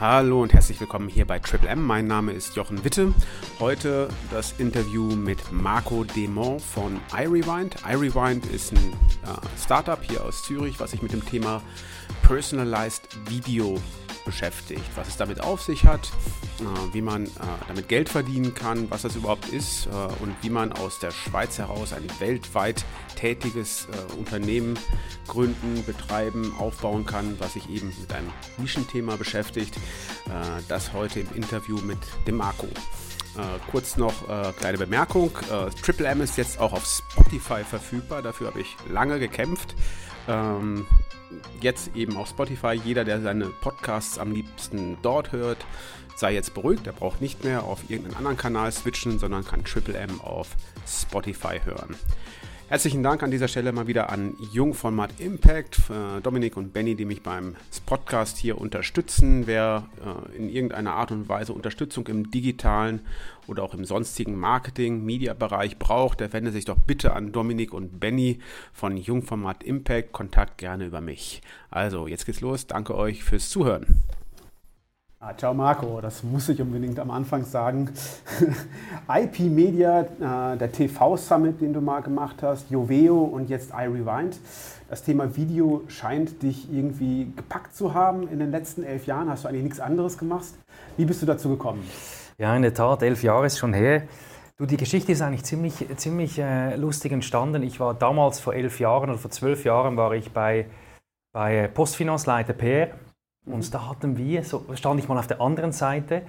Hallo und herzlich willkommen hier bei Triple M. Mein Name ist Jochen Witte. Heute das Interview mit Marco Demont von iRewind. iRewind ist ein äh, Startup hier aus Zürich, was sich mit dem Thema Personalized Video beschäftigt, was es damit auf sich hat, äh, wie man äh, damit Geld verdienen kann, was das überhaupt ist äh, und wie man aus der Schweiz heraus ein weltweit tätiges Unternehmen gründen, betreiben, aufbauen kann, was sich eben mit einem Nischenthema beschäftigt. Das heute im Interview mit dem Marco. Äh, kurz noch äh, kleine Bemerkung. Äh, Triple M ist jetzt auch auf Spotify verfügbar. Dafür habe ich lange gekämpft. Ähm, jetzt eben auf Spotify. Jeder, der seine Podcasts am liebsten dort hört, sei jetzt beruhigt. Er braucht nicht mehr auf irgendeinen anderen Kanal switchen, sondern kann Triple M auf Spotify hören. Herzlichen Dank an dieser Stelle mal wieder an Jungformat Impact, äh, Dominik und Benny, die mich beim Podcast hier unterstützen. Wer äh, in irgendeiner Art und Weise Unterstützung im digitalen oder auch im sonstigen Marketing, Media-Bereich braucht, der wende sich doch bitte an Dominik und Benny von Jungformat Impact. Kontakt gerne über mich. Also, jetzt geht's los. Danke euch fürs Zuhören. Ah, ciao Marco, das muss ich unbedingt am Anfang sagen. IP Media, äh, der TV-Summit, den du mal gemacht hast, Joveo und jetzt iRewind. Das Thema Video scheint dich irgendwie gepackt zu haben in den letzten elf Jahren. Hast du eigentlich nichts anderes gemacht? Wie bist du dazu gekommen? Ja, in der Tat, elf Jahre ist schon her. Du, die Geschichte ist eigentlich ziemlich, ziemlich äh, lustig entstanden. Ich war damals vor elf Jahren oder vor zwölf Jahren war ich bei, bei Postfinanzleiter PR und da hatten wir, so stand ich mal auf der anderen Seite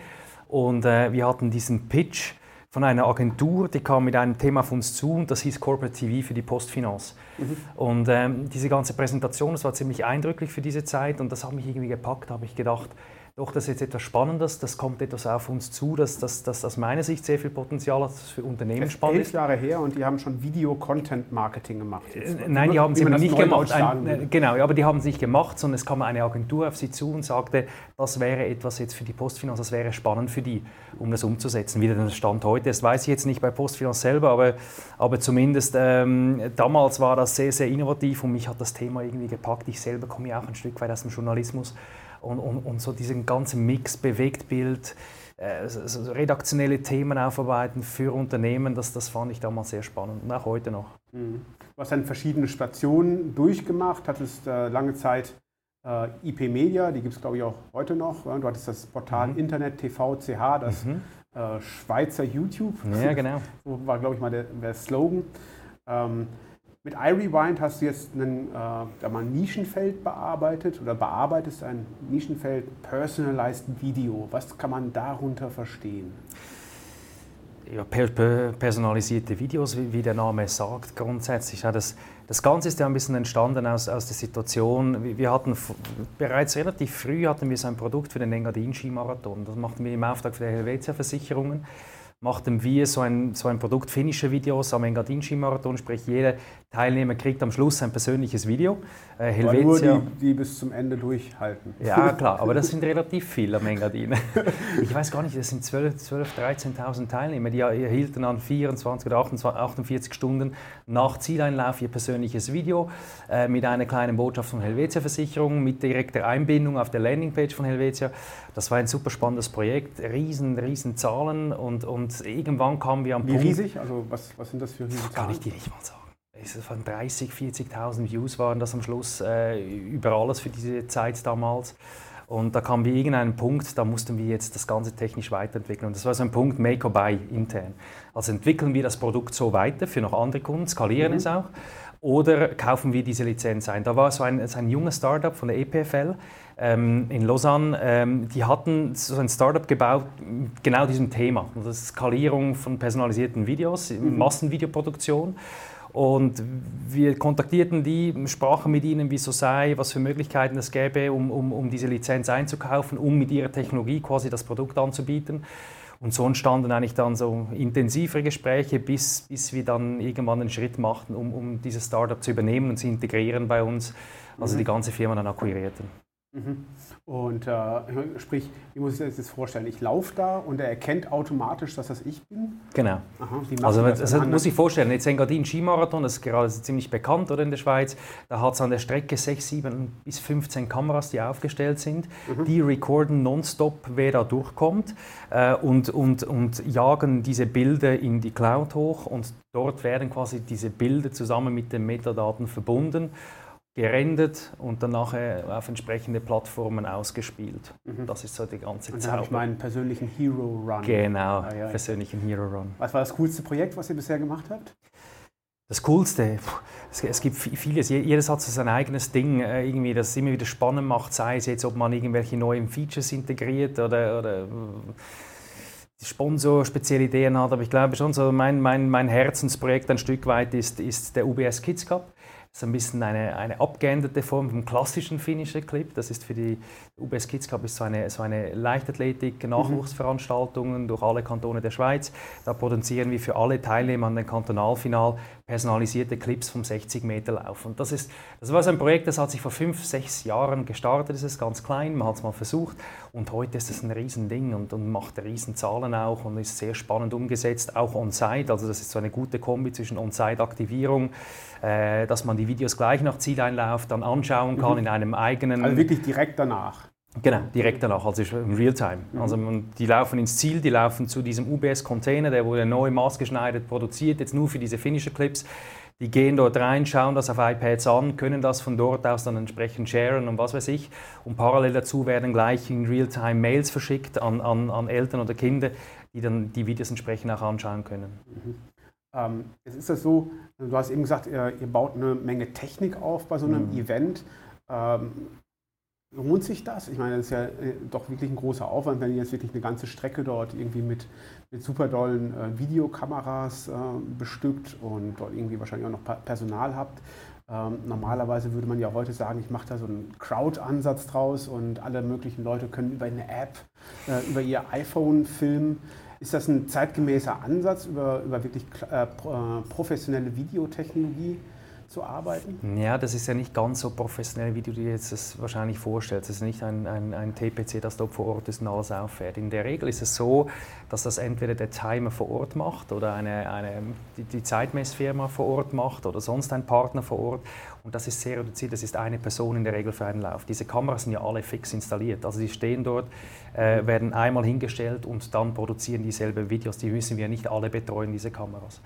und äh, wir hatten diesen Pitch von einer Agentur, die kam mit einem Thema auf uns zu und das hieß Corporate TV für die Postfinanz. Mhm. Und ähm, diese ganze Präsentation, das war ziemlich eindrücklich für diese Zeit und das hat mich irgendwie gepackt, habe ich gedacht, doch, das ist jetzt etwas Spannendes, das kommt etwas auf uns zu, dass das aus meiner Sicht sehr viel Potenzial hat, das für Unternehmen spannend ist. elf Jahre her und die haben schon Video-Content-Marketing gemacht. Jetzt. Äh, nein, die haben es eben nicht gemacht. Ein, genau, aber die haben es nicht gemacht, sondern es kam eine Agentur auf sie zu und sagte, das wäre etwas jetzt für die Postfinanz, das wäre spannend für die, um das umzusetzen. Wie der Stand heute ist, weiß ich jetzt nicht bei Postfinanz selber, aber, aber zumindest ähm, damals war das sehr, sehr innovativ und mich hat das Thema irgendwie gepackt. Ich selber komme ja auch ein Stück weit aus dem Journalismus und, und, und so diesen ganzen Mix, Bewegtbild, äh, so redaktionelle Themen aufarbeiten für Unternehmen, das, das fand ich damals sehr spannend und auch heute noch. Mhm. Du hast dann verschiedene Stationen durchgemacht, hattest äh, lange Zeit äh, IP Media, die gibt es glaube ich auch heute noch. Du hattest das Portal mhm. Internet TV CH, das mhm. äh, Schweizer YouTube. Ja, genau. so war glaube ich mal der, der Slogan. Ähm, mit iRewind hast du jetzt ein äh, mal Nischenfeld bearbeitet oder bearbeitest ein Nischenfeld Personalized Video. Was kann man darunter verstehen? Ja, per, per, personalisierte Videos, wie, wie, der Name sagt, grundsätzlich. Ja, das, das Ganze ist ja ein bisschen entstanden aus, aus der Situation. Wir hatten bereits relativ früh hatten wir so ein Produkt für den Engadin-Skimarathon. Das machten wir im Auftrag für die Helvetia-Versicherungen machten wir so ein, so ein Produkt finnische Videos am Engadin Skimarathon, sprich jeder Teilnehmer kriegt am Schluss ein persönliches Video. Äh, Helvetia, nur die, die bis zum Ende durchhalten. Ja, klar, aber das sind relativ viele am Engadin. Ich weiß gar nicht, das sind 12, 12 13.000 Teilnehmer, die erhielten dann 24 oder 28, 48 Stunden nach Zieleinlauf ihr persönliches Video äh, mit einer kleinen Botschaft von Helvetia Versicherung, mit direkter Einbindung auf der Landingpage von Helvetia. Das war ein super spannendes Projekt, riesen, riesen Zahlen und, und irgendwann kamen wir am Wie Punkt... Wie riesig? Also was, was sind das für Zahlen? Kann ich dir nicht mal sagen von 30, 40.000 Views waren das am Schluss äh, über alles für diese Zeit damals. Und da kamen wir irgendeinen Punkt, da mussten wir jetzt das Ganze technisch weiterentwickeln. Und das war so ein Punkt Make or Buy intern. Also entwickeln wir das Produkt so weiter für noch andere Kunden, skalieren mhm. es auch, oder kaufen wir diese Lizenz ein. Da war so ein, so ein junges Startup von der EPFL ähm, in Lausanne, ähm, die hatten so ein Startup gebaut, genau diesem Thema. Das ist Skalierung von personalisierten Videos, mhm. Massenvideoproduktion. Und wir kontaktierten die, sprachen mit ihnen, wie es so sei, was für Möglichkeiten es gäbe, um, um, um diese Lizenz einzukaufen, um mit ihrer Technologie quasi das Produkt anzubieten. Und so entstanden eigentlich dann so intensivere Gespräche, bis, bis wir dann irgendwann einen Schritt machten, um, um dieses Startup zu übernehmen und zu integrieren bei uns, also mhm. die ganze Firma dann akquirierten. Und äh, sprich, wie muss ich das jetzt vorstellen? Ich laufe da und er erkennt automatisch, dass das ich bin? Genau. Aha, also das, das muss ich vorstellen, jetzt Engadin Skimarathon, das ist gerade ziemlich bekannt oder in der Schweiz, da hat es an der Strecke 6, 7 bis 15 Kameras, die aufgestellt sind. Mhm. Die recorden nonstop, wer da durchkommt äh, und, und, und jagen diese Bilder in die Cloud hoch und dort werden quasi diese Bilder zusammen mit den Metadaten verbunden gerendert und dann nachher auf entsprechende Plattformen ausgespielt. Mhm. Das ist so die ganze Zeit. Dann habe ich meinen persönlichen Hero Run. Genau, ah, ja, persönlichen Hero Run. Was war das coolste Projekt, was ihr bisher gemacht habt? Das Coolste, es, gibt vieles, jedes hat so sein eigenes Ding, äh, irgendwie, das es immer wieder spannend macht, sei es jetzt, ob man irgendwelche neuen Features integriert oder, oder äh, Sponsor spezielle Ideen hat, aber ich glaube schon, so mein, mein, mein Herzensprojekt ein Stück weit ist, ist der UBS Kids Cup. Das ist ein bisschen eine, eine abgeänderte Form vom klassischen Finisher Clip. Das ist für die UBS Kids Cup ist so eine, so eine Leichtathletik-Nachwuchsveranstaltungen mhm. durch alle Kantone der Schweiz. Da produzieren wir für alle Teilnehmer an dem Kantonalfinal personalisierte Clips vom 60 Meter Lauf. Und das, ist, das war so ein Projekt, das hat sich vor fünf, sechs Jahren gestartet. Das ist ganz klein, man hat es mal versucht. Und heute ist es ein Riesending und, und macht Riesenzahlen auch und ist sehr spannend umgesetzt, auch on-site. Also das ist so eine gute Kombi zwischen on-site-Aktivierung, äh, dass man die Videos gleich nach Zieleinlauf dann anschauen kann mhm. in einem eigenen... Also wirklich direkt danach. Genau, direkt danach, also im Realtime. Mhm. Also die laufen ins Ziel, die laufen zu diesem UBS-Container, der wurde neu maßgeschneidert produziert, jetzt nur für diese Finisher-Clips. Die gehen dort rein, schauen das auf iPads an, können das von dort aus dann entsprechend sharen und was weiß ich. Und parallel dazu werden gleich in Realtime Mails verschickt an, an, an Eltern oder Kinder, die dann die Videos entsprechend auch anschauen können. Mhm. Ähm, jetzt ist das so, du hast eben gesagt, ihr, ihr, baut eine Menge Technik auf bei so einem mhm. Event. Ähm, lohnt sich das? Ich meine, das ist ja äh, doch wirklich ein großer Aufwand, wenn ihr jetzt wirklich eine ganze Strecke dort irgendwie mit, mit super dollen äh, Videokameras äh, bestückt und dort irgendwie wahrscheinlich auch noch Personal habt. Ähm, normalerweise würde man ja heute sagen, ich mache da so einen Crowd-Ansatz draus und alle möglichen Leute können über eine App, äh, über ihr iPhone filmen. Ist das ein zeitgemäßer Ansatz über, über wirklich äh, äh, professionelle Videotechnologie? zu arbeiten? Ja, das ist ja nicht ganz so professionell, wie du dir jetzt das wahrscheinlich vorstellst. Es ist nicht ein, ein, ein, TPC, das dort vor Ort ist und alles auffährt. In der Regel ist es so, dass das entweder der Timer vor Ort macht oder eine, eine, die, die Zeitmessfirma vor Ort macht oder sonst ein Partner vor Ort. Und das ist sehr reduziert, das ist eine Person in der Regel für einen Lauf. Diese Kameras sind ja alle fix installiert. Also die stehen dort, äh, werden einmal hingestellt und dann produzieren dieselben Videos. Die müssen wir nicht alle betreuen, diese Kameras.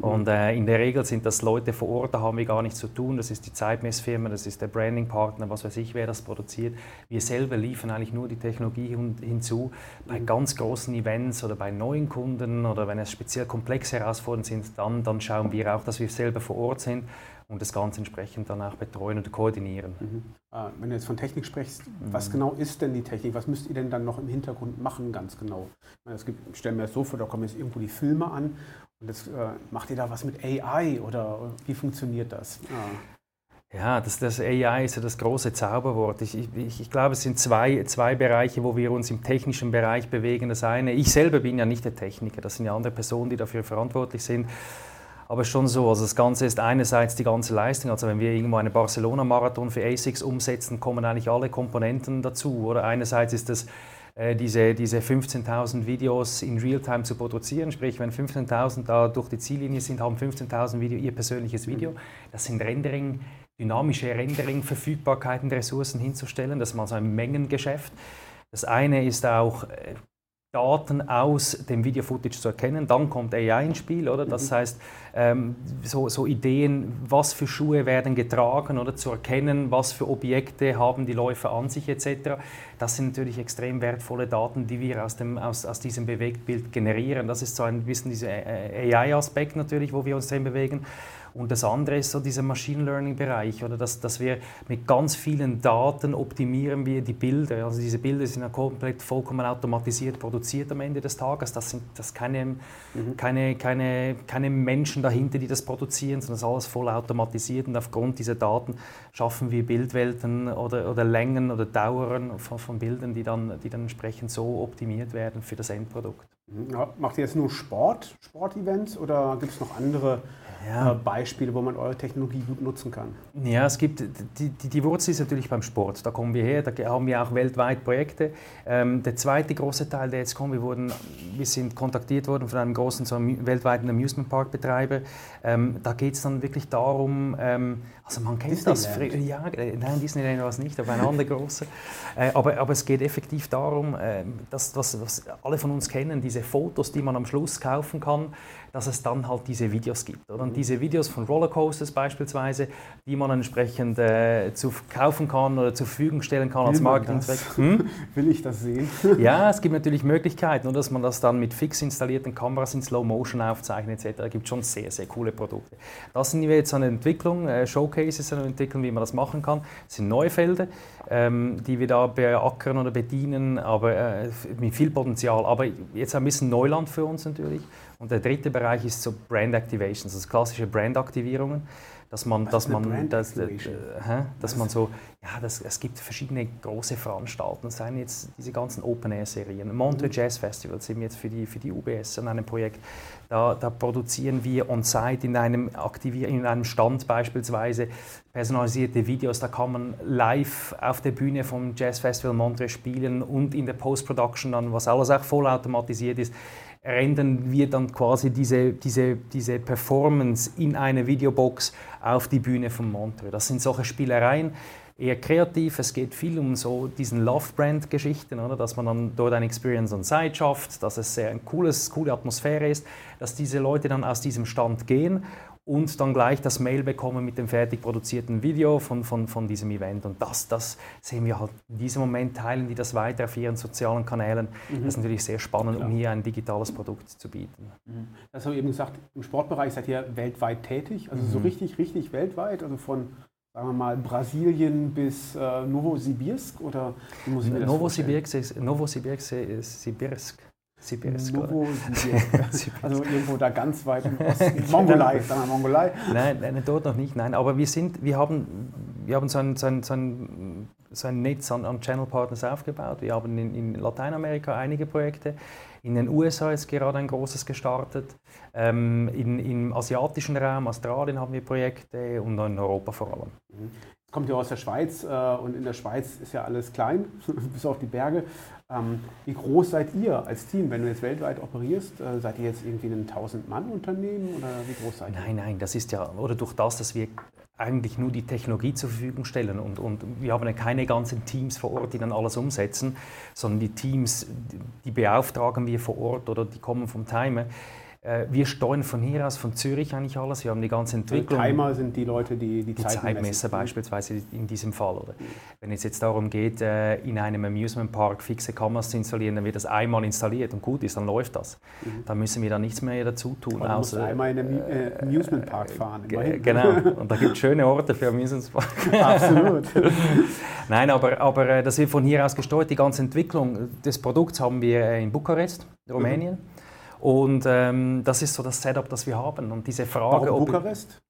Und äh, in der Regel sind das Leute vor Ort, da haben wir gar nichts zu tun. Das ist die Zeitmessfirma, das ist der Brandingpartner, was weiß ich, wer das produziert. Wir selber liefern eigentlich nur die Technologie hinzu. Bei ganz großen Events oder bei neuen Kunden oder wenn es speziell komplexe Herausforderungen sind, dann, dann schauen wir auch, dass wir selber vor Ort sind und das Ganze entsprechend dann auch betreuen und koordinieren. Mhm. Äh, wenn du jetzt von Technik sprichst, mhm. was genau ist denn die Technik? Was müsst ihr denn dann noch im Hintergrund machen, ganz genau? Ich, meine, es gibt, ich stelle mir das so vor, da kommen jetzt irgendwo die Filme an und jetzt äh, macht ihr da was mit AI oder wie funktioniert das? Ja. Ja, das, das, AI ist ja das große Zauberwort. Ich, ich, ich, glaube, es sind zwei, zwei Bereiche, wo wir uns im technischen Bereich bewegen. Das eine, ich selber bin ja nicht der Techniker, das sind ja andere Personen, die dafür verantwortlich sind. Aber schon so, also das Ganze ist einerseits die ganze Leistung, also wenn wir irgendwo einen Barcelona-Marathon für ASICS umsetzen, kommen eigentlich alle Komponenten dazu. Oder einerseits ist das äh, diese, diese 15.000 Videos in Realtime zu produzieren. Sprich, wenn 15.000 da durch die Ziellinie sind, haben 15.000 Video ihr persönliches Video. Das sind Rendering, dynamische Rendering-Verfügbarkeiten der Ressourcen hinzustellen. Das ist mal so ein Mengengeschäft. Das eine ist auch äh, Daten aus dem Video-Footage zu erkennen. Dann kommt AI ins Spiel, oder? Das mhm. heißt, ähm, so, so, Ideen, was für Schuhe werden getragen, oder zu erkennen, was für Objekte haben die Läufer an sich, etc. Das sind natürlich extrem wertvolle Daten, die wir aus, dem, aus, aus diesem Bewegtbild generieren. Das ist so ein bisschen dieser AI-Aspekt natürlich, wo wir uns drin bewegen. Und das andere ist so dieser Machine Learning-Bereich, oder dass, dass wir mit ganz vielen Daten optimieren wir die Bilder. Also diese Bilder sind ja komplett vollkommen automatisiert produziert am Ende des Tages. Das sind das keine, mhm. keine, keine, keine Menschen dahinter, die das produzieren, sondern das ist alles voll automatisiert. Und aufgrund dieser Daten schaffen wir Bildwelten oder, oder Längen oder Dauern von, von Bildern, die dann, die dann entsprechend so optimiert werden für das Endprodukt. Mhm. Macht ihr jetzt nur Sport, Sportevents oder gibt es noch andere ja. Äh, Beispiele, wo man eure Technologie gut nutzen kann? Ja, es gibt, die, die, die, Wurzel ist natürlich beim Sport. Da kommen wir her, da haben wir auch weltweit Projekte. Ähm, der zweite große Teil, der jetzt kommt, wir, wurden, wir sind kontaktiert worden von einem großen so weltweiten Amusement Park Betreiber. Ähm, da geht es dann wirklich darum, ähm, also man kennt Disneyland. das, ja, äh, nein, Disneyland war es nicht, aber ein anderer großer. Äh, aber, aber es geht effektiv darum, äh, dass, was, was alle von uns kennen, diese Fotos, die man am Schluss kaufen kann, dass es dann halt diese Videos gibt. Oder? Und diese Videos von Rollercoasters beispielsweise, die man entsprechend äh, zu kaufen kann oder zur Verfügung stellen kann Will als Marketingzweck. Hm? Will ich das sehen? ja, es gibt natürlich Möglichkeiten, nur dass man das dann mit fix installierten Kameras in Slow Motion aufzeichnet etc. Es gibt schon sehr, sehr coole Produkte. Das sind wir jetzt an der Entwicklung, äh, Showcases an der Entwicklung, wie man das machen kann. Das sind neue Felder, ähm, die wir da beackern oder bedienen, aber äh, mit viel Potenzial. Aber jetzt ein bisschen Neuland für uns natürlich. Und der dritte Bereich ist so Brand Activations, also klassische Brand-Aktivierungen dass man, Was dass man, dass, äh, dass man so, ja, das, es gibt verschiedene große Veranstaltungen, seien jetzt diese ganzen Open-Air-Serien. Montreux mhm. Jazz Festival sind wir jetzt für die, für die UBS an einem Projekt. Da, da produzieren wir on-site in einem, in einem Stand beispielsweise personalisierte Videos. Da kann man live auf der Bühne vom Jazz Festival Montreux spielen und in der Post-Production dann, was alles auch vollautomatisiert ist, rendern wir dann quasi diese, diese, diese Performance in eine Videobox auf die Bühne von Montreux. Das sind solche Spielereien, eher kreativ. Es geht viel um so diesen Love-Brand-Geschichten, oder? dass man dann dort ein Experience on Site schafft, dass es sehr ein cooles, coole Atmosphäre ist, dass diese Leute dann aus diesem Stand gehen und dann gleich das Mail bekommen mit dem fertig produzierten Video von, von, von diesem Event. Und das, das sehen wir halt in diesem Moment, teilen die das weiter auf ihren sozialen Kanälen. Mhm. Das ist natürlich sehr spannend, Klar. um hier ein digitales Produkt zu bieten. Mhm. Das haben wir eben gesagt, im Sportbereich seid ihr weltweit tätig, also mhm. so richtig, richtig weltweit, also von sagen wir mal, Brasilien bis äh, Novosibirsk oder wie muss ich mir das Novosibirsk, Novosibirsk, Sibirsk. Novosibirsk. also irgendwo da ganz weit im Osten. Mongolei, sagen wir Mongolei. Nein, nein, dort noch nicht, nein. Aber wir sind, wir haben, wir haben so ein, so ein, so ein, so ein Netz an, an Channel Partners aufgebaut. Wir haben in, in Lateinamerika einige Projekte. In den USA ist gerade ein großes gestartet. Ähm, in, Im asiatischen Raum, Australien haben wir Projekte und in Europa vor allem. Kommt ja aus der Schweiz äh, und in der Schweiz ist ja alles klein, bis auf die Berge. Ähm, wie groß seid ihr als Team, wenn du jetzt weltweit operierst? Äh, seid ihr jetzt irgendwie ein 1000-Mann-Unternehmen oder wie groß seid ihr? Nein, nein, das ist ja, oder durch das, dass wir eigentlich nur die Technologie zur Verfügung stellen und, und wir haben ja keine ganzen Teams vor Ort, die dann alles umsetzen, sondern die Teams, die beauftragen wir vor Ort oder die kommen vom Timer. Äh, wir steuern von hier aus, von Zürich eigentlich alles. Wir haben die ganze Entwicklung. Die Timer sind die Leute, die die, die Zeitmesser beispielsweise in diesem Fall. Oder? Wenn es jetzt darum geht, äh, in einem Amusement Park fixe Kameras zu installieren, dann wird das einmal installiert und gut ist, dann läuft das. Mhm. Dann müssen wir da nichts mehr dazu tun. Man muss einmal in einem äh, Amusement Park fahren. Genau, und da gibt es schöne Orte für Amusement Park. Absolut. Nein, aber, aber das wird von hier aus gesteuert. Die ganze Entwicklung des Produkts haben wir in Bukarest, Rumänien. Mhm. Und ähm, das ist so das Setup, das wir haben. Und diese Frage, Warum Bukarest?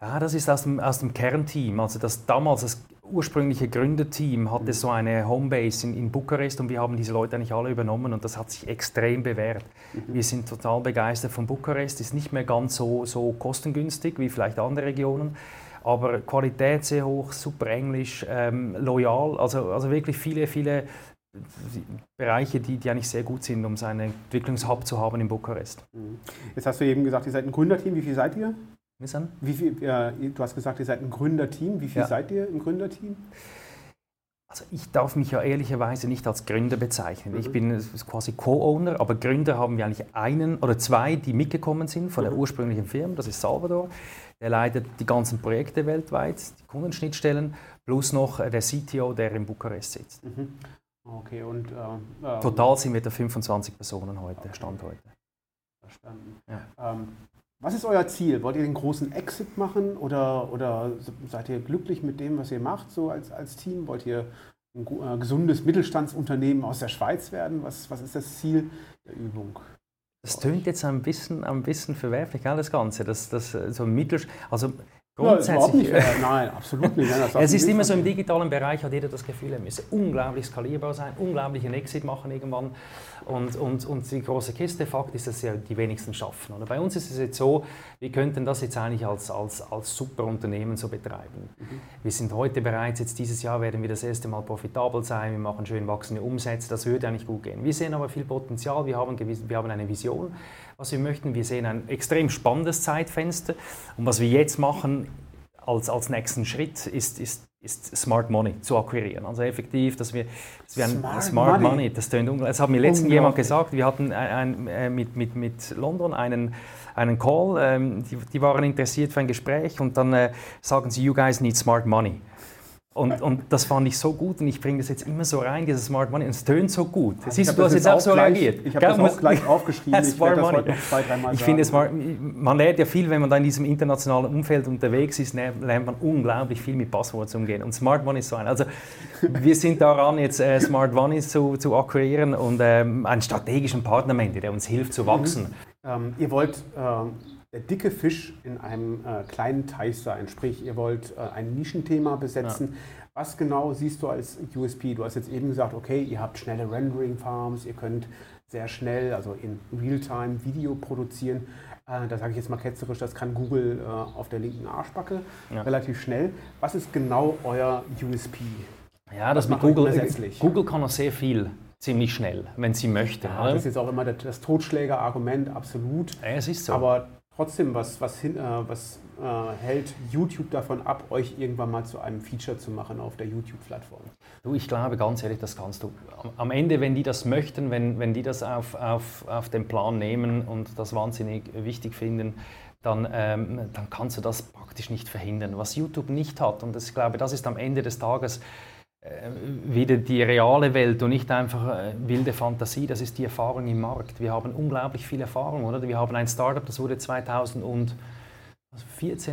Ja, das ist aus dem, aus dem Kernteam. Also das damals das ursprüngliche Gründerteam hatte so eine Homebase in, in Bukarest und wir haben diese Leute eigentlich alle übernommen und das hat sich extrem bewährt. Mhm. Wir sind total begeistert von Bukarest. Ist nicht mehr ganz so, so kostengünstig wie vielleicht andere Regionen aber Qualität sehr hoch, super Englisch, ähm, loyal, also, also wirklich viele, viele Bereiche, die, die eigentlich sehr gut sind, um seinen Entwicklungshub zu haben in Bukarest. Mhm. Jetzt hast du eben gesagt, ihr seid ein Gründerteam. Wie viel seid ihr? Wie viel, ja, du hast gesagt, ihr seid ein Gründerteam. Wie viel ja. seid ihr im Gründerteam? Also ich darf mich ja ehrlicherweise nicht als Gründer bezeichnen. Mhm. Ich bin quasi Co-Owner, aber Gründer haben wir eigentlich einen oder zwei, die mitgekommen sind von der mhm. ursprünglichen Firma. Das ist Salvador. Der leitet die ganzen Projekte weltweit, die Kundenschnittstellen, plus noch der CTO, der in Bukarest sitzt. Mhm. Okay, und. Äh, Total sind wir da 25 Personen heute, okay. Stand heute. Verstanden. Ja. Ähm, was ist euer Ziel? Wollt ihr den großen Exit machen oder, oder seid ihr glücklich mit dem, was ihr macht, so als, als Team? Wollt ihr ein äh, gesundes Mittelstandsunternehmen aus der Schweiz werden? Was, was ist das Ziel der Übung? Das tönt jetzt ein bisschen, ein bisschen verwerflich, das Ganze. Das, das, so Mittel, also Grundsätzlich. Ja, nein, absolut nicht. Nein, es ist immer so, im digitalen Bereich hat jeder das Gefühl, er müsse unglaublich skalierbar sein, unglaublichen Exit machen irgendwann und, und, und die große Kiste. Fakt ist, dass ja die wenigsten schaffen. Oder bei uns ist es jetzt so, wir könnten das jetzt eigentlich als, als, als super Unternehmen so betreiben. Mhm. Wir sind heute bereits, jetzt dieses Jahr werden wir das erste Mal profitabel sein, wir machen schön wachsende Umsätze, das würde eigentlich gut gehen. Wir sehen aber viel Potenzial, wir haben, wir haben eine Vision, was wir möchten. Wir sehen ein extrem spannendes Zeitfenster und was wir jetzt machen als, als nächsten Schritt ist, ist ist Smart Money zu akquirieren. Also effektiv, dass wir, dass wir ein Smart, Smart Money. Money, das tönt unglaublich. Das hat mir letztens jemand gesagt, wir hatten ein, ein, äh, mit, mit, mit London einen, einen Call, ähm, die, die, waren interessiert für ein Gespräch und dann äh, sagen sie, you guys need Smart Money. Und, und das fand ich so gut und ich bringe das jetzt immer so rein, dieses Smart Money, und es tönt so gut. Also Siehst du, du hast jetzt auch so gleich, reagiert. Ich habe das auch gleich aufgeschrieben. Ich Money. Zwei, ich finde, man lernt ja viel, wenn man da in diesem internationalen Umfeld unterwegs ist, lernt man unglaublich viel mit Passworts umgehen. Und Smart Money ist so ein. Also wir sind daran, jetzt äh, Smart Money zu, zu akquirieren und ähm, einen strategischen Partner, der uns hilft zu wachsen. Mhm. Ähm, ihr wollt... Ähm der dicke Fisch in einem äh, kleinen Teich sein. Sprich, ihr wollt äh, ein Nischenthema besetzen. Ja. Was genau siehst du als USP? Du hast jetzt eben gesagt, okay, ihr habt schnelle Rendering-Farms, ihr könnt sehr schnell, also in Realtime Video produzieren. Äh, da sage ich jetzt mal ketzerisch, das kann Google äh, auf der linken Arschbacke ja. relativ schnell. Was ist genau euer USP? Ja, das mit Google, Google kann auch sehr viel ziemlich schnell, wenn sie möchte. Ja, das ist jetzt auch immer das, das Totschlägerargument, absolut. Ja, es ist so. Aber trotzdem, was, was, hin, äh, was äh, hält YouTube davon ab, euch irgendwann mal zu einem Feature zu machen auf der YouTube-Plattform? Du, ich glaube ganz ehrlich, das kannst du. Am Ende, wenn die das möchten, wenn, wenn die das auf, auf, auf den Plan nehmen und das wahnsinnig wichtig finden, dann, ähm, dann kannst du das praktisch nicht verhindern. Was YouTube nicht hat, und das, ich glaube, das ist am Ende des Tages wieder die reale Welt und nicht einfach äh, wilde Fantasie, das ist die Erfahrung im Markt. Wir haben unglaublich viel Erfahrung, oder? Wir haben ein Startup, das wurde 2014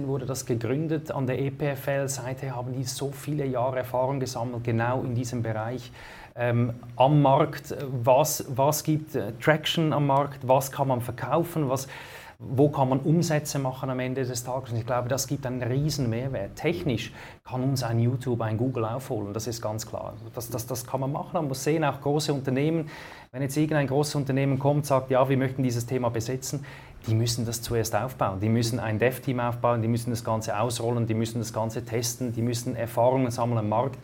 wurde das gegründet an der EPFL. Seither haben die so viele Jahre Erfahrung gesammelt, genau in diesem Bereich. Ähm, am Markt, was, was gibt äh, Traction am Markt, was kann man verkaufen, was, wo kann man Umsätze machen am Ende des Tages. Und ich glaube, das gibt einen riesen Mehrwert. Technisch kann uns ein YouTube, ein Google aufholen, das ist ganz klar. Das, das, das kann man machen. Man muss sehen, auch große Unternehmen, wenn jetzt irgendein großes Unternehmen kommt und sagt, ja, wir möchten dieses Thema besetzen, die müssen das zuerst aufbauen. Die müssen ein Dev-Team aufbauen, die müssen das Ganze ausrollen, die müssen das Ganze testen, die müssen Erfahrungen sammeln am Markt.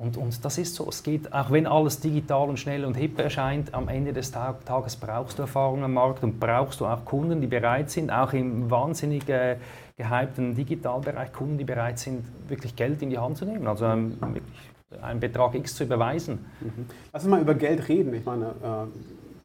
Und, und das ist so, es geht, auch wenn alles digital und schnell und hip erscheint, am Ende des Tag, Tages brauchst du Erfahrung am Markt und brauchst du auch Kunden, die bereit sind, auch im wahnsinnig äh, gehypten Digitalbereich, Kunden, die bereit sind, wirklich Geld in die Hand zu nehmen, also ähm, wirklich einen Betrag X zu überweisen. Mhm. Lass uns mal über Geld reden. Ich meine, äh,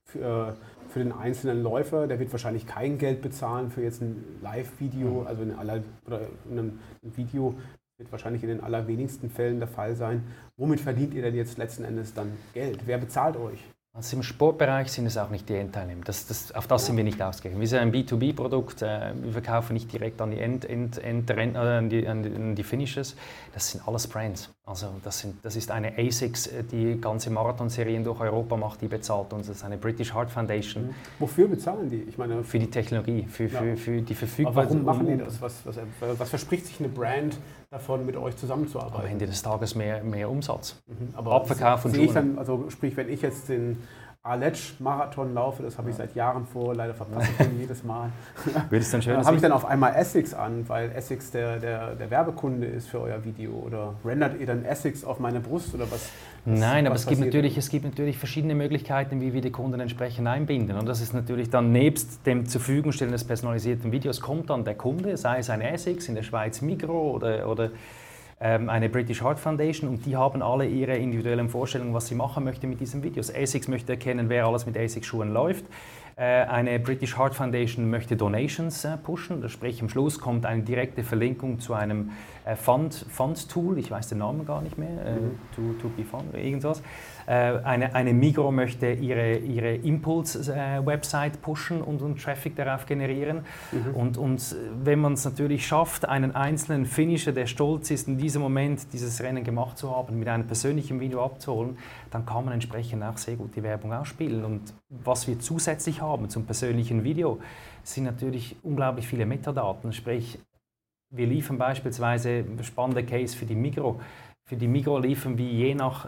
für, äh, für, den einzelnen Läufer, der wird wahrscheinlich kein Geld bezahlen für jetzt ein Live-Video, mhm. also eine, oder ein Video, wird wahrscheinlich in den allerwenigsten Fällen der Fall sein. Womit verdient ihr denn jetzt letzten Endes dann Geld? Wer bezahlt euch? Also im Sportbereich sind es auch nicht die Endteilnehmer. Das, das, auf das sind wir nicht ausgerichtet. Wir sind ein B2B-Produkt. Äh, wir verkaufen nicht direkt an die, End, End, End, an die, an die Finishes. Das sind alles Brands. Also das, sind, das ist eine ASICS, äh, die ganze Marathonserien durch Europa macht, die bezahlt uns. Das ist eine British Heart Foundation. Mhm. Wofür bezahlen die? Ich meine, für die Technologie, für, für, ja. für die Verfügbarkeit. Warum machen die das? Was, was, was, verspricht sich eine Brand davon, mit euch zusammenzuarbeiten? Am Ende des Tages mehr, mehr Umsatz. Mhm. Aber Abverkauf und Schulen. also sprich, wenn ich jetzt den Aletsch-Marathon laufe, das habe ich seit Jahren vor, leider verpasse ich den jedes Mal. Wird es dann schön Habe ich dann auf einmal Essex an, weil Essex der, der, der Werbekunde ist für euer Video? Oder rendert ihr dann Essex auf meine Brust oder was? was Nein, aber es gibt, natürlich, es gibt natürlich verschiedene Möglichkeiten, wie wir die Kunden entsprechend einbinden. Und das ist natürlich dann nebst dem zur Verfügung stellen des personalisierten Videos, kommt dann der Kunde, sei es ein Essex in der Schweiz Migro oder, oder ähm, eine British Heart Foundation und die haben alle ihre individuellen Vorstellungen, was sie machen möchte mit diesen Videos. ASICS möchte erkennen, wer alles mit ASICS-Schuhen läuft. Äh, eine British Heart Foundation möchte Donations äh, pushen, sprich am Schluss kommt eine direkte Verlinkung zu einem äh, Fund, Fund Tool, ich weiß den Namen gar nicht mehr, mhm. to, to be Fund oder irgendwas. Äh, eine, eine Migro möchte ihre, ihre Impulse-Website äh, pushen und, und Traffic darauf generieren. Mhm. Und, und wenn man es natürlich schafft, einen einzelnen Finisher, der stolz ist, in diesem Moment dieses Rennen gemacht zu haben, mit einem persönlichen Video abzuholen, dann kann man entsprechend auch sehr gut die Werbung ausspielen. Und was wir zusätzlich haben zum persönlichen Video, sind natürlich unglaublich viele Metadaten, sprich wir liefern beispielsweise, spannender Case für die Migro, für die Migro liefern wir je nach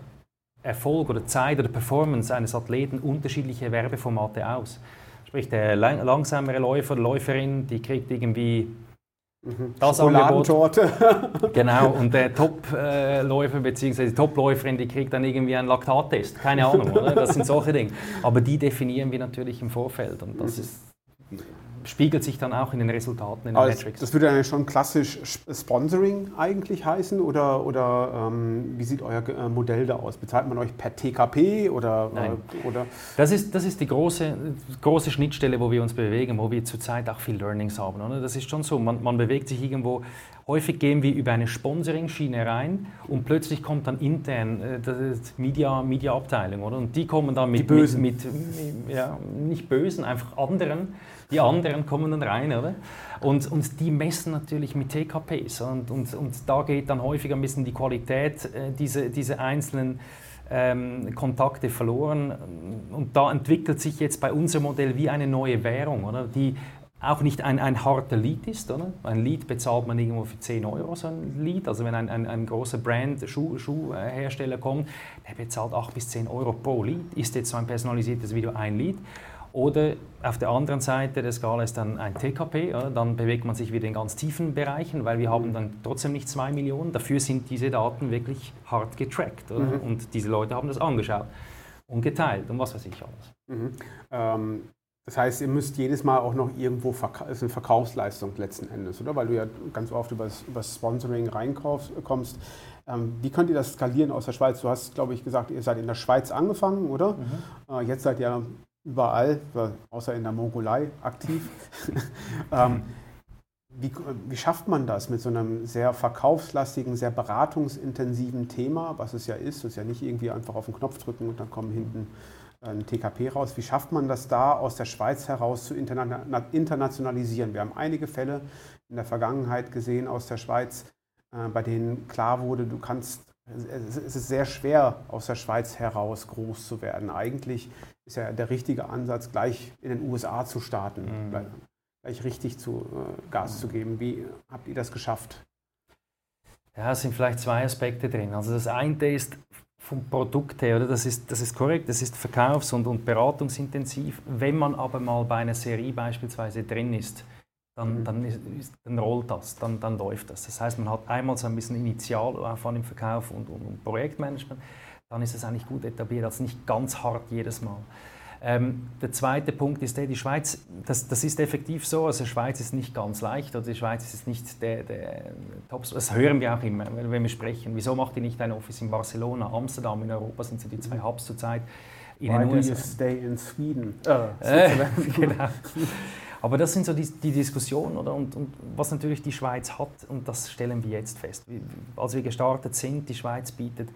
Erfolg oder Zeit oder Performance eines Athleten unterschiedliche Werbeformate aus. Sprich, der langsamere Läufer, Läuferin, die kriegt irgendwie Mhm. Das Angebot. genau, und der Top-Läufer bzw. die Top-Läuferin, die kriegt dann irgendwie einen Laktattest. Keine Ahnung, oder? Das sind solche Dinge. Aber die definieren wir natürlich im Vorfeld und das mhm. ist spiegelt sich dann auch in den Resultaten, in den also Metrics. Das würde dann schon klassisch Sponsoring eigentlich heißen oder, oder ähm, wie sieht euer äh, Modell da aus? Bezahlt man euch per TKP oder? Nein. Äh, oder? Das, ist, das ist die große, große Schnittstelle, wo wir uns bewegen, wo wir zurzeit auch viel Learnings haben. Oder? Das ist schon so, man, man bewegt sich irgendwo Häufig gehen wir über eine Sponsoring-Schiene rein und plötzlich kommt dann intern äh, die Media, Media-Abteilung, oder? Und die kommen dann mit, die Bösen. mit, mit ja, nicht Bösen, einfach anderen. Die anderen kommen dann rein, oder? Und, und die messen natürlich mit TKPs. Und, und, und da geht dann häufig ein bisschen die Qualität äh, dieser diese einzelnen ähm, Kontakte verloren. Und da entwickelt sich jetzt bei unserem Modell wie eine neue Währung, oder? die auch nicht ein, ein harter Lead ist. Oder? Ein Lead bezahlt man irgendwo für 10 Euro, so ein Lead. Also wenn ein, ein, ein großer Brand, Schuh, Schuhhersteller kommt, der bezahlt 8 bis 10 Euro pro Lead. Ist jetzt so ein personalisiertes Video ein Lead. Oder auf der anderen Seite der Skala ist dann ein TKP, oder? dann bewegt man sich wieder in ganz tiefen Bereichen, weil wir haben dann trotzdem nicht 2 Millionen. Dafür sind diese Daten wirklich hart getrackt. Mhm. Und diese Leute haben das angeschaut und geteilt und was weiß ich alles. Mhm. Ähm, das heißt, ihr müsst jedes Mal auch noch irgendwo, verka ist eine Verkaufsleistung letzten Endes, oder? Weil du ja ganz oft über das Sponsoring reinkommst. Ähm, wie könnt ihr das skalieren aus der Schweiz? Du hast, glaube ich, gesagt, ihr seid in der Schweiz angefangen, oder? Mhm. Äh, jetzt seid ihr überall, außer in der Mongolei, aktiv. ähm, wie, wie, schafft man das mit so einem sehr verkaufslastigen, sehr beratungsintensiven Thema, was es ja ist? Es ist ja nicht irgendwie einfach auf den Knopf drücken und dann kommen hinten ein TKP raus. Wie schafft man das da aus der Schweiz heraus zu internationalisieren? Wir haben einige Fälle in der Vergangenheit gesehen aus der Schweiz, äh, bei denen klar wurde, du kannst, es ist sehr schwer aus der Schweiz heraus groß zu werden. Eigentlich ist ja der richtige Ansatz, gleich in den USA zu starten, mhm. gleich richtig zu äh, Gas mhm. zu geben. Wie habt ihr das geschafft? Ja, es sind vielleicht zwei Aspekte drin. Also das eine ist vom Produkt her, oder? Das, ist, das ist korrekt, das ist verkaufs- und, und beratungsintensiv. Wenn man aber mal bei einer Serie beispielsweise drin ist, dann, mhm. dann, ist, dann rollt das, dann, dann läuft das. Das heißt, man hat einmal so ein bisschen Initialaufwand im Verkauf und, und, und Projektmanagement, dann ist es eigentlich gut etabliert, also nicht ganz hart jedes Mal. Ähm, der zweite Punkt ist der, die Schweiz, das, das ist effektiv so, also die Schweiz ist nicht ganz leicht oder die Schweiz ist nicht der, der Top, das hören wir auch immer, wenn wir sprechen. Wieso macht ihr nicht ein Office in Barcelona, Amsterdam, in Europa sind so die zwei Hubs zurzeit. In Why do you stay in Sweden? Äh, genau. Aber das sind so die, die Diskussionen, oder? Und, und, was natürlich die Schweiz hat, und das stellen wir jetzt fest. Als wir gestartet sind, die Schweiz bietet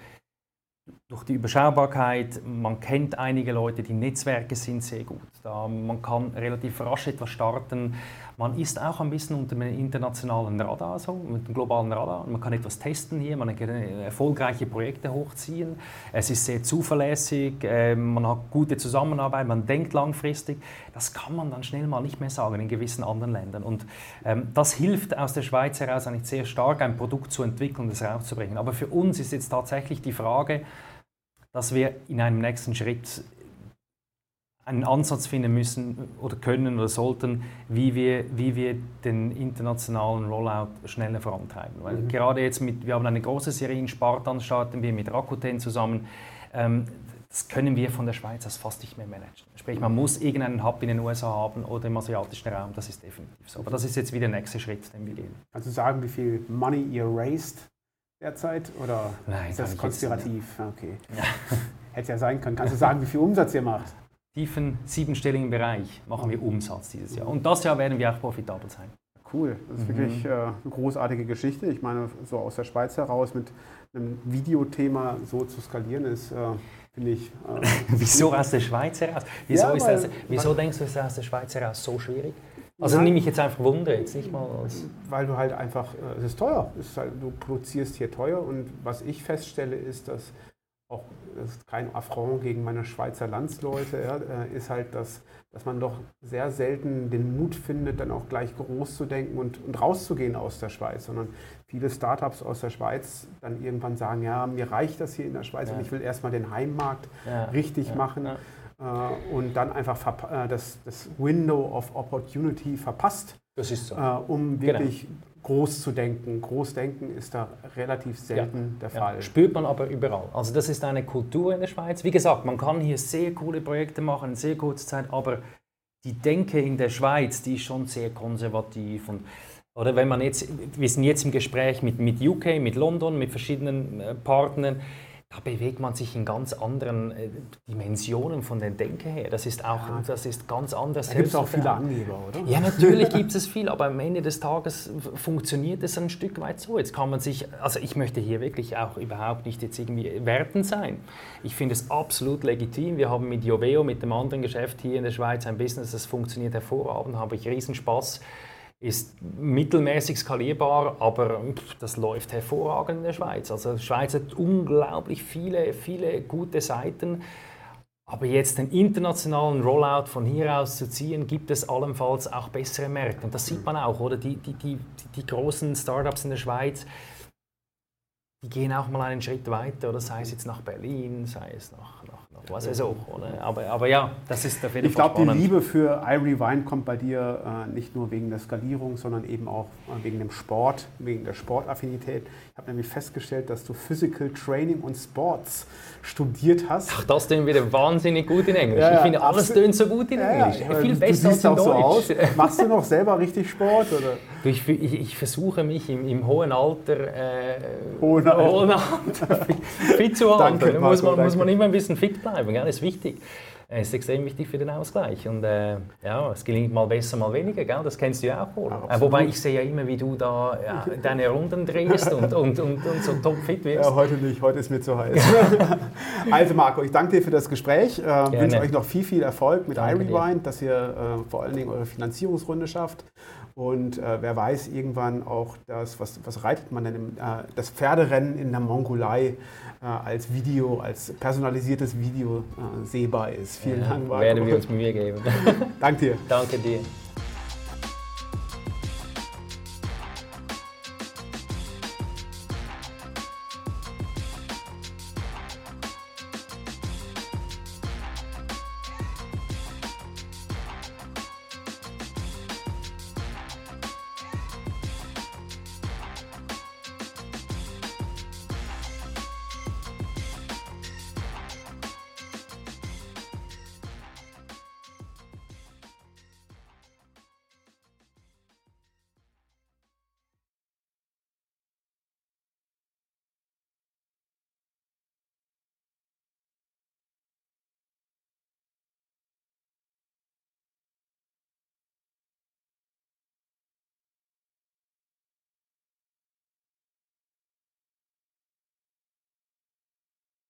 durch die Überschaubarkeit, man kennt einige Leute, die Netzwerke sind sehr gut. Da, man kann relativ rasch etwas starten. Man ist auch ein bisschen unter dem internationalen Radar, so, mit dem globalen Radar. Man kann etwas testen hier, man kann erfolgreiche Projekte hochziehen. Es ist sehr zuverlässig, äh, man hat gute Zusammenarbeit, man denkt langfristig. Das kann man dann schnell mal nicht mehr sagen in gewissen anderen Ländern. Und ähm, das hilft aus der Schweiz heraus eigentlich sehr stark, ein Produkt zu entwickeln es rauszubringen. Aber für uns ist jetzt tatsächlich die Frage, dass wir in einem nächsten Schritt einen Ansatz finden müssen oder können oder sollten, wie wir, wie wir den internationalen Rollout schneller vorantreiben. Weil mhm. gerade jetzt mit, wir haben eine große Serie in Spartan, starten wir mit Rakuten zusammen. Ähm, das können wir von der Schweiz aus fast nicht mehr managen. Sprich, man muss irgendeinen Hub in den USA haben oder im asiatischen Raum, das ist definitiv so. Aber das ist jetzt wieder der nächste Schritt, den wir gehen. Kannst du sagen, wie viel Money ihr raised derzeit? Oder Nein, ist das konspirativ? Okay. Ja. Hätte ja sein können. Kannst du sagen, wie viel Umsatz ihr macht? Tiefen siebenstelligen Bereich machen wir Umsatz dieses Jahr. Und das Jahr werden wir auch profitabel sein. Cool, das ist mhm. wirklich äh, eine großartige Geschichte. Ich meine, so aus der Schweiz heraus mit einem Videothema so zu skalieren, ist, äh, finde ich. Äh, wieso aus der Schweiz heraus? Wieso, ja, weil, das, wieso denkst du, ist das aus der Schweiz heraus so schwierig? Also ja, nehme ich jetzt einfach Wunder, jetzt nicht mal als Weil du halt einfach, äh, es ist teuer. Es ist halt, du produzierst hier teuer und was ich feststelle ist, dass auch das ist kein Affront gegen meine Schweizer Landsleute, ja, äh, ist halt, dass, dass man doch sehr selten den Mut findet, dann auch gleich groß zu denken und, und rauszugehen aus der Schweiz, sondern viele Startups aus der Schweiz dann irgendwann sagen, ja, mir reicht das hier in der Schweiz ja. und ich will erstmal den Heimmarkt ja. richtig machen und dann einfach äh, das, das Window of Opportunity verpasst, so. äh, um genau. wirklich genau groß zu denken. Großdenken ist da relativ selten ja, der Fall. Ja, spürt man aber überall. Also das ist eine Kultur in der Schweiz. Wie gesagt, man kann hier sehr coole Projekte machen in sehr kurzer Zeit, aber die Denke in der Schweiz, die ist schon sehr konservativ und oder wenn man jetzt, wir sind jetzt im Gespräch mit, mit UK, mit London, mit verschiedenen äh, Partnern, da bewegt man sich in ganz anderen äh, Dimensionen von den Denke her. Das ist auch ja. das ist ganz anders. Da gibt es auch viele Angeber, oder? Ja, natürlich gibt es viel, aber am Ende des Tages funktioniert es ein Stück weit so. Jetzt kann man sich, also ich möchte hier wirklich auch überhaupt nicht jetzt irgendwie werten sein. Ich finde es absolut legitim. Wir haben mit Joveo, mit dem anderen Geschäft hier in der Schweiz ein Business, das funktioniert hervorragend, habe ich riesen Spaß ist mittelmäßig skalierbar, aber das läuft hervorragend in der Schweiz. Also die Schweiz hat unglaublich viele, viele gute Seiten. Aber jetzt den internationalen Rollout von hier aus zu ziehen, gibt es allenfalls auch bessere Märkte. Und das sieht man auch, oder? Die, die, die, die großen Startups in der Schweiz, die gehen auch mal einen Schritt weiter, oder sei es jetzt nach Berlin, sei es nach, nach was ist auch. Oder? Aber, aber ja, das ist auf jeden Ich glaube, die Liebe für iRewind kommt bei dir äh, nicht nur wegen der Skalierung, sondern eben auch äh, wegen dem Sport, wegen der Sportaffinität. Ich habe nämlich festgestellt, dass du Physical Training und Sports studiert hast. Ach, das tönt wieder wahnsinnig gut in Englisch. Ja, ich finde, alles tönt so gut in Englisch. Ja, Viel besser als in Deutsch. So aus. Machst du noch selber richtig Sport? Oder? Ich, ich, ich versuche mich im, im hohen Alter, äh, hohen Alter. Hohen Alter fit zu halten. Danke, Marco, muss, man, muss man immer ein bisschen fit bleiben, gell? das ist wichtig. Es ist extrem wichtig für den Ausgleich. Und äh, ja, es gelingt mal besser, mal weniger, gell? das kennst du ja auch wohl. Ja, äh, wobei ich sehe ja immer, wie du da ja, deine Runden drehst und, und, und, und so topfit wirst. Ja, heute nicht, heute ist mir zu heiß. also Marco, ich danke dir für das Gespräch. Ich äh, wünsche euch noch viel, viel Erfolg mit iRewind, dass ihr äh, vor allen Dingen eure Finanzierungsrunde schafft. Und äh, wer weiß, irgendwann auch das, was, was reitet man denn, im, äh, das Pferderennen in der Mongolei äh, als Video, als personalisiertes Video äh, sehbar ist. Vielen ja, Dank, Marco. Werden wir uns Mühe geben. Danke dir. Danke dir.